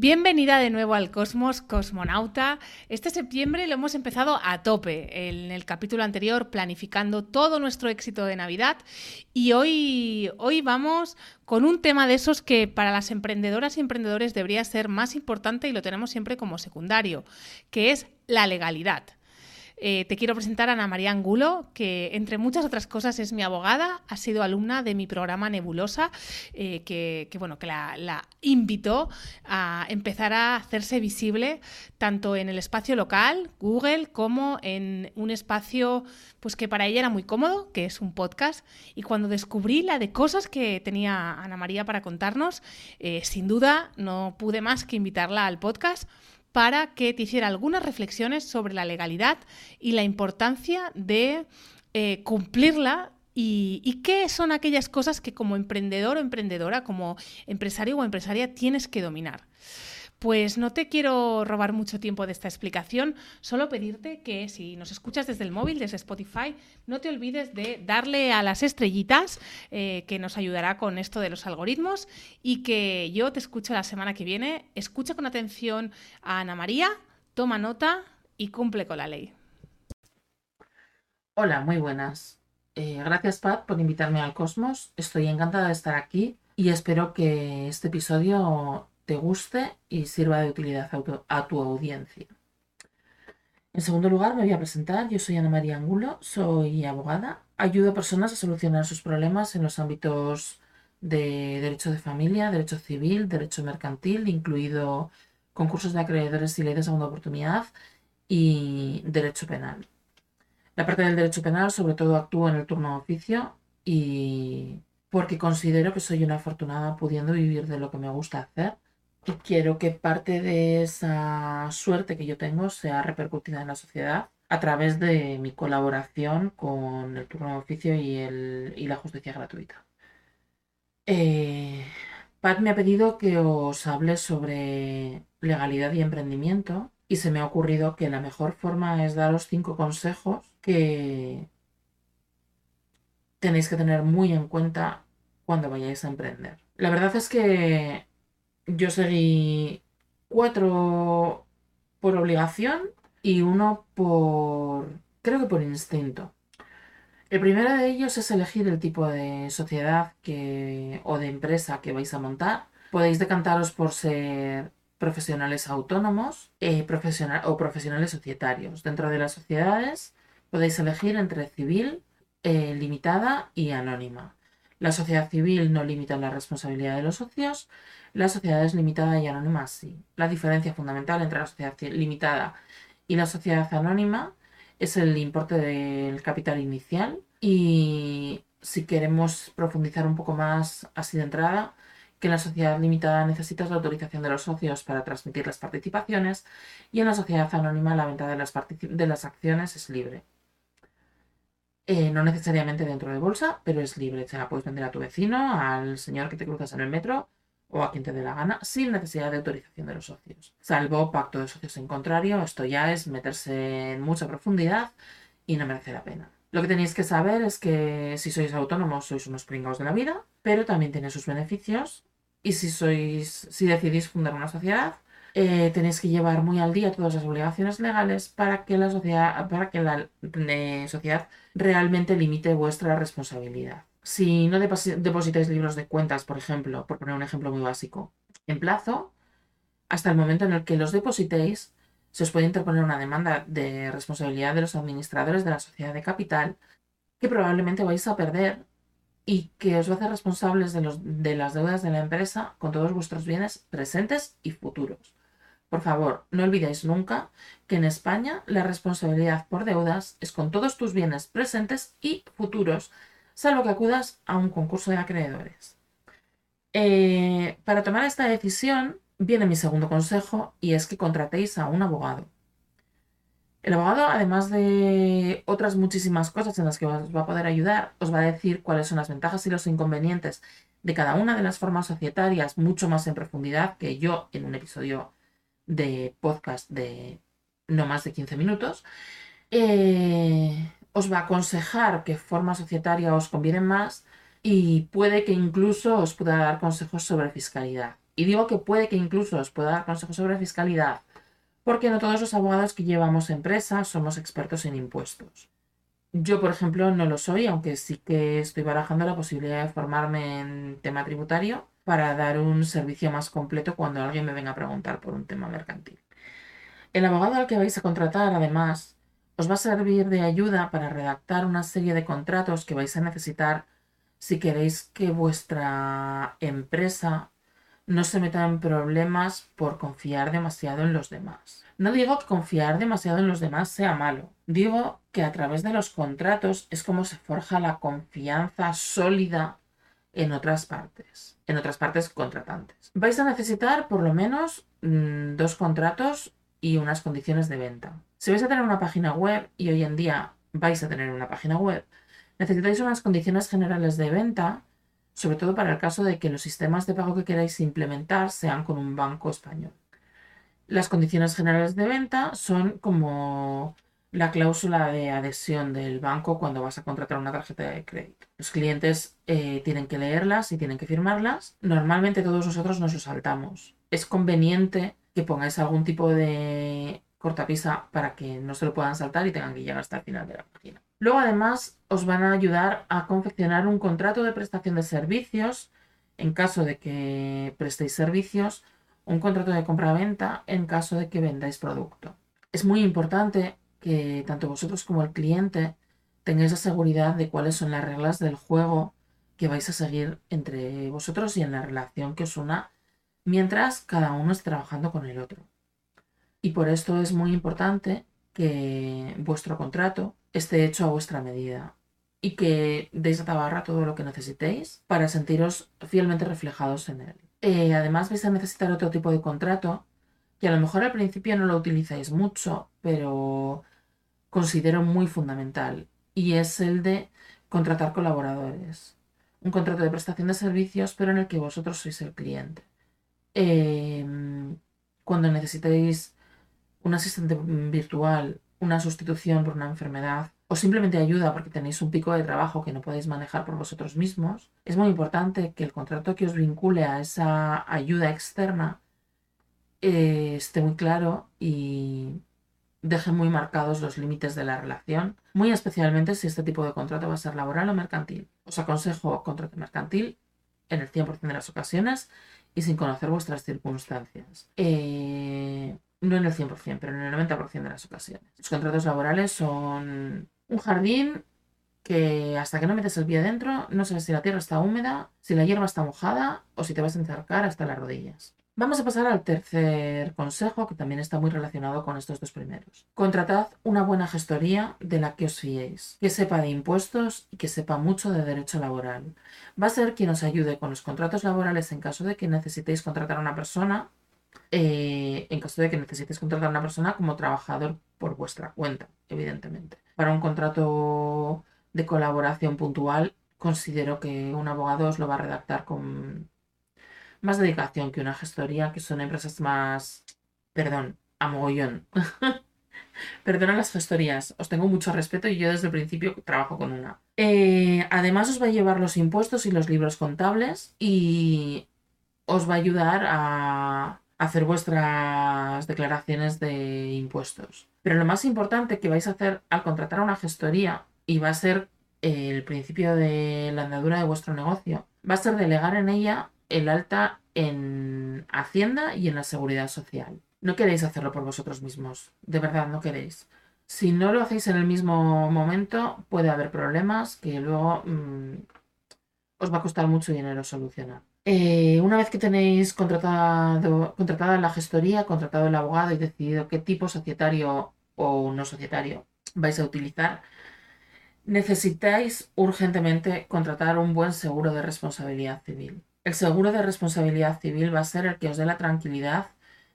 Bienvenida de nuevo al Cosmos Cosmonauta. Este septiembre lo hemos empezado a tope. En el capítulo anterior planificando todo nuestro éxito de Navidad y hoy, hoy vamos con un tema de esos que para las emprendedoras y emprendedores debería ser más importante y lo tenemos siempre como secundario, que es la legalidad. Eh, te quiero presentar a Ana María Angulo, que entre muchas otras cosas es mi abogada, ha sido alumna de mi programa Nebulosa, eh, que, bueno, que la, invitó a empezar a hacerse visible tanto en el espacio local, Google, como en un espacio pues que para ella era muy cómodo, que es un podcast. Y cuando descubrí la de cosas que tenía Ana María para contarnos, eh, sin duda no pude más que invitarla al podcast para que te hiciera algunas reflexiones sobre la legalidad y la importancia de eh, cumplirla y, y, qué son aquellas cosas que como emprendedor o emprendedora, como empresario o empresaria tienes que dominar. Pues no te quiero robar mucho tiempo de esta explicación, solo pedirte que si nos escuchas desde el móvil, desde Spotify, no te olvides de darle a las estrellitas, eh, que nos ayudará con esto de los algoritmos, y que yo te escucho la semana que viene. Escucha con atención a Ana María, toma nota y cumple con la ley. Hola, muy buenas. Eh, gracias, Pat, por invitarme al Cosmos. Estoy encantada de estar aquí y espero que este episodio te guste y sirva de utilidad a tu, audiencia. En segundo lugar, me voy a presentar. Yo soy Ana María Angulo, soy abogada. Ayudo a personas a solucionar sus problemas en los ámbitos de derecho de familia, derecho civil, derecho mercantil, incluido concursos de acreedores y ley de segunda oportunidad y derecho penal. La parte del derecho penal sobre todo actúo en el turno de oficio y porque considero que soy una afortunada pudiendo vivir de lo que me gusta hacer y quiero que parte de esa suerte que yo tengo sea repercutida en la sociedad a través de mi colaboración con el turno de oficio y, el, y la justicia gratuita. Eh, Pat me ha pedido que os hable sobre legalidad y emprendimiento y se me ha ocurrido que la mejor forma es daros cinco consejos que tenéis que tener muy en cuenta cuando vayáis a emprender. La verdad es que yo seguí cuatro por obligación y uno por, creo que por instinto. El primero de ellos es elegir el tipo de sociedad que, o de empresa que vais a montar. Podéis decantaros por ser profesionales autónomos eh, o profesionales societarios. Dentro de las sociedades podéis elegir entre civil, eh, limitada y anónima. La sociedad civil no limita la responsabilidad de los socios la sociedad es limitada y anónima sí. La diferencia fundamental entre la sociedad limitada y la sociedad anónima es el importe del capital inicial y si queremos profundizar un poco más así de entrada, que en la sociedad limitada necesitas la autorización de los socios para transmitir las participaciones y en la sociedad anónima la venta de las, de las acciones es libre. Eh, no necesariamente dentro de bolsa, pero es libre. Se la puedes vender a tu vecino, al señor que te cruzas en el metro o a quien te dé la gana sin necesidad de autorización de los socios. Salvo pacto de socios en contrario, esto ya es meterse en mucha profundidad y no merece la pena. Lo que tenéis que saber es que si sois autónomos sois unos pringados de la vida, pero también tiene sus beneficios y si sois si decidís fundar una sociedad, eh, tenéis que llevar muy al día todas las obligaciones legales para que la sociedad para que la eh, sociedad realmente limite vuestra responsabilidad. Si no depositáis libros de cuentas, por ejemplo, por poner un ejemplo muy básico, en plazo, hasta el momento en el que los depositéis, se os puede interponer una demanda de responsabilidad de los administradores de la sociedad de capital que probablemente vais a perder y que os va a hacer responsables de, de las deudas de la empresa con todos vuestros bienes presentes y futuros. Por favor, no olvidéis nunca que en España la responsabilidad por deudas es con todos tus bienes presentes y futuros salvo que acudas a un concurso de acreedores. Eh, para tomar esta decisión viene mi segundo consejo y es que contratéis a un abogado. El abogado, además de otras muchísimas cosas en las que os va a poder ayudar, os va a decir cuáles son las ventajas y los inconvenientes de cada una de las formas societarias mucho más en profundidad que yo en un episodio de podcast de no más de 15 minutos. Eh, os va a aconsejar qué forma societaria os conviene más y puede que incluso os pueda dar consejos sobre fiscalidad. Y digo que puede que incluso os pueda dar consejos sobre fiscalidad porque no todos los abogados que llevamos empresas somos expertos en impuestos. Yo, por ejemplo, no lo soy, aunque sí que estoy barajando la posibilidad de formarme en tema tributario para dar un servicio más completo cuando alguien me venga a preguntar por un tema mercantil. El abogado al que vais a contratar, además, os va a servir de ayuda para redactar una serie de contratos que vais a necesitar si queréis que vuestra empresa no se meta en problemas por confiar demasiado en los demás. No digo que confiar demasiado en los demás sea malo. Digo que a través de los contratos es como se forja la confianza sólida en otras partes, en otras partes contratantes. Vais a necesitar por lo menos mm, dos contratos y unas condiciones de venta. Si vais a tener una página web, y hoy en día vais a tener una página web, necesitáis unas condiciones generales de venta, sobre todo para el caso de que los sistemas de pago que queráis implementar sean con un banco español. Las condiciones generales de venta son como la cláusula de adhesión del banco cuando vas a contratar una tarjeta de crédito. Los clientes eh, tienen que leerlas y tienen que firmarlas. Normalmente todos nosotros nos lo saltamos. Es conveniente que pongáis algún tipo de cortapisa para que no se lo puedan saltar y tengan que llegar hasta el final de la página. Luego además os van a ayudar a confeccionar un contrato de prestación de servicios en caso de que prestéis servicios, un contrato de compra-venta en caso de que vendáis producto. Es muy importante que tanto vosotros como el cliente tengáis la seguridad de cuáles son las reglas del juego que vais a seguir entre vosotros y en la relación que os una mientras cada uno esté trabajando con el otro. Y por esto es muy importante que vuestro contrato esté hecho a vuestra medida y que deis a tabarra todo lo que necesitéis para sentiros fielmente reflejados en él. Eh, además vais a necesitar otro tipo de contrato que a lo mejor al principio no lo utilizáis mucho, pero considero muy fundamental y es el de contratar colaboradores. Un contrato de prestación de servicios, pero en el que vosotros sois el cliente. Em, cuando necesitéis un asistente virtual, una sustitución por una enfermedad o simplemente ayuda porque tenéis un pico de trabajo que no podéis manejar por vosotros mismos, es muy importante que el contrato que os vincule a esa ayuda externa eh, esté muy claro y deje muy marcados los límites de la relación, muy especialmente si este tipo de contrato va a ser laboral o mercantil. Os aconsejo contrato mercantil en el 100% de las ocasiones y sin conocer vuestras circunstancias. Eh, no en el 100%, pero en el 90% de las ocasiones. Los contratos laborales son un jardín que hasta que no metes el pie dentro no sabes si la tierra está húmeda, si la hierba está mojada o si te vas a encharcar hasta las rodillas. Vamos a pasar al tercer consejo, que también está muy relacionado con estos dos primeros. Contratad una buena gestoría de la que os fiéis, que sepa de impuestos y que sepa mucho de derecho laboral. Va a ser quien os ayude con los contratos laborales en caso de que necesitéis contratar a una persona, eh, en caso de que necesitéis contratar a una persona como trabajador por vuestra cuenta, evidentemente. Para un contrato de colaboración puntual, considero que un abogado os lo va a redactar con más dedicación que una gestoría, que son empresas más, perdón, a mogollón. Perdona las gestorías, os tengo mucho respeto y yo desde el principio trabajo con una. Eh, además os va a llevar los impuestos y los libros contables y os va a ayudar a hacer vuestras declaraciones de impuestos. Pero lo más importante que vais a hacer al contratar a una gestoría y va a ser el principio de la andadura de vuestro negocio, va a ser delegar en ella el alta en Hacienda y en la Seguridad Social. No queréis hacerlo por vosotros mismos, de verdad no queréis. Si no lo hacéis en el mismo momento, puede haber problemas que luego mm, os va a costar mucho dinero solucionar. Eh, una vez que tenéis contratado, contratada la gestoría, contratado el abogado y decidido qué tipo societario o no societario vais a utilizar, necesitáis urgentemente contratar un buen seguro de responsabilidad civil. El seguro de responsabilidad civil va a ser el que os dé la tranquilidad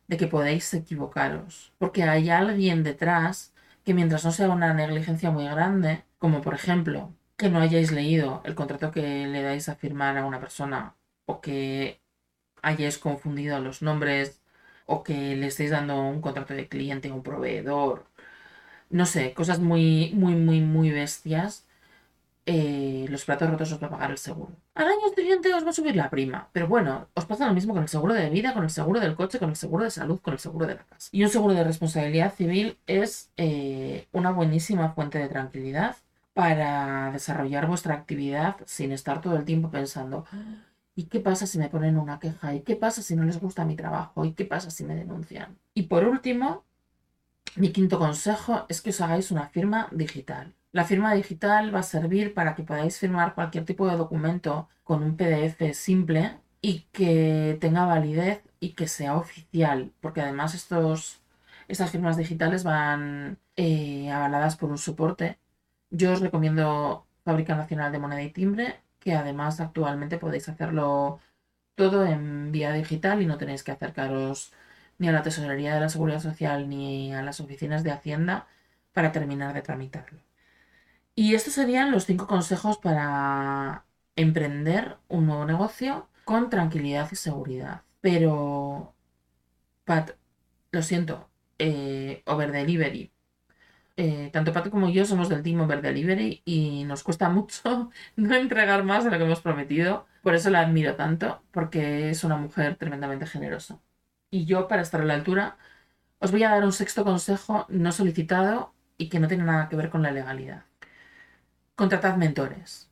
de que podéis equivocaros, porque hay alguien detrás que mientras no sea una negligencia muy grande, como por ejemplo que no hayáis leído el contrato que le dais a firmar a una persona o que hayáis confundido los nombres o que le estéis dando un contrato de cliente a un proveedor. No sé, cosas muy, muy, muy, muy bestias. Eh, los platos rotos os va a pagar el seguro. Al año siguiente os va a subir la prima. Pero bueno, os pasa lo mismo con el seguro de vida, con el seguro del coche, con el seguro de salud, con el seguro de la casa. Y un seguro de responsabilidad civil es eh, una buenísima fuente de tranquilidad para desarrollar vuestra actividad sin estar todo el tiempo pensando, ¿y qué pasa si me ponen una queja? ¿Y qué pasa si no les gusta mi trabajo? ¿Y qué pasa si me denuncian? Y por último, mi quinto consejo es que os hagáis una firma digital. La firma digital va a servir para que podáis firmar cualquier tipo de documento con un PDF simple y que tenga validez y que sea oficial, porque además estos, estas firmas digitales van eh, avaladas por un soporte yo os recomiendo Fábrica Nacional de Moneda y Timbre, que además actualmente podéis hacerlo todo en vía digital y no tenéis que acercaros ni a la Tesorería de la Seguridad Social ni a las oficinas de Hacienda para terminar de tramitarlo. Y estos serían los cinco consejos para emprender un nuevo negocio con tranquilidad y seguridad. Pero, Pat, lo siento, eh, over delivery eh, tanto Pato como yo somos del Team Over Delivery y nos cuesta mucho no entregar más de lo que hemos prometido. Por eso la admiro tanto, porque es una mujer tremendamente generosa. Y yo, para estar a la altura, os voy a dar un sexto consejo no solicitado y que no tiene nada que ver con la legalidad. Contratad mentores.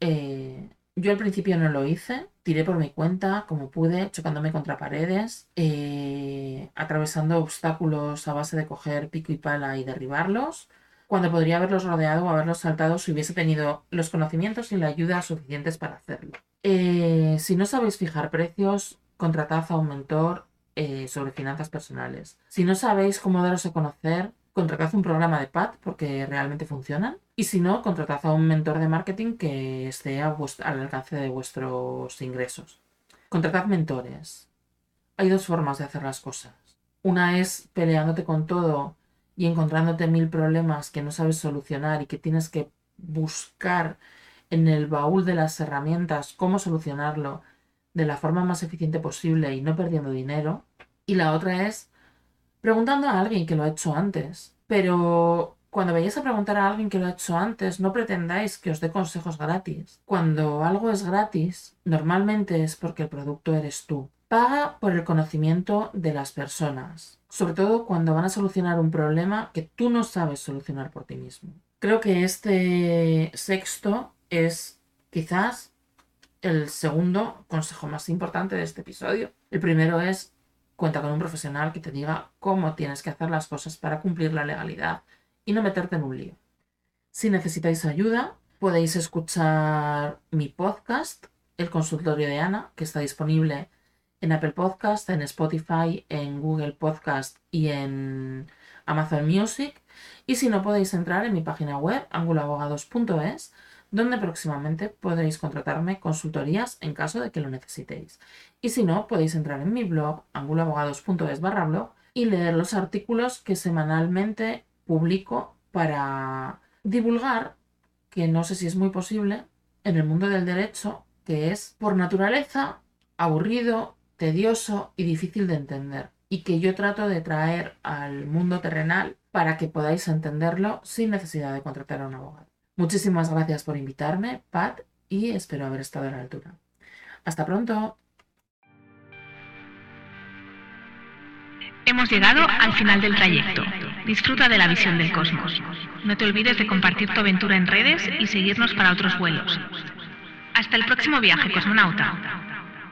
Eh, yo al principio no lo hice, tiré por mi cuenta como pude, chocándome contra paredes, eh, atravesando obstáculos a base de coger pico y pala y derribarlos, cuando podría haberlos rodeado o haberlos saltado si hubiese tenido los conocimientos y la ayuda suficientes para hacerlo. Eh, si no sabéis fijar precios, contratad a un mentor eh, sobre finanzas personales. Si no sabéis cómo daros a conocer, contratad un programa de PAD porque realmente funcionan. Y si no, contratad a un mentor de marketing que esté al alcance de vuestros ingresos. Contratad mentores. Hay dos formas de hacer las cosas. Una es peleándote con todo y encontrándote mil problemas que no sabes solucionar y que tienes que buscar en el baúl de las herramientas cómo solucionarlo de la forma más eficiente posible y no perdiendo dinero. Y la otra es preguntando a alguien que lo ha hecho antes. Pero cuando vayáis a preguntar a alguien que lo ha hecho antes, no pretendáis que os dé consejos gratis. Cuando algo es gratis, normalmente es porque el producto eres tú. Paga por el conocimiento de las personas, sobre todo cuando van a solucionar un problema que tú no sabes solucionar por ti mismo. Creo que este sexto es quizás el segundo consejo más importante de este episodio. El primero es Cuenta con un profesional que te diga cómo tienes que hacer las cosas para cumplir la legalidad y no meterte en un lío. Si necesitáis ayuda, podéis escuchar mi podcast, El consultorio de Ana, que está disponible en Apple Podcast, en Spotify, en Google Podcast y en Amazon Music. Y si no, podéis entrar en mi página web, anguloabogados.es, donde próximamente podréis contratarme consultorías en caso de que lo necesitéis. Y si no, podéis entrar en mi blog, anguloabogados.es barra blog, y leer los artículos que semanalmente publico para divulgar, que no sé si es muy posible, en el mundo del derecho, que es por naturaleza aburrido, tedioso y difícil de entender, y que yo trato de traer al mundo terrenal para que podáis entenderlo sin necesidad de contratar a un abogado. Muchísimas gracias por invitarme, Pat, y espero haber estado a la altura. Hasta pronto. Hemos llegado al final del trayecto. Disfruta de la visión del cosmos. No te olvides de compartir tu aventura en redes y seguirnos para otros vuelos. Hasta el próximo viaje, cosmonauta.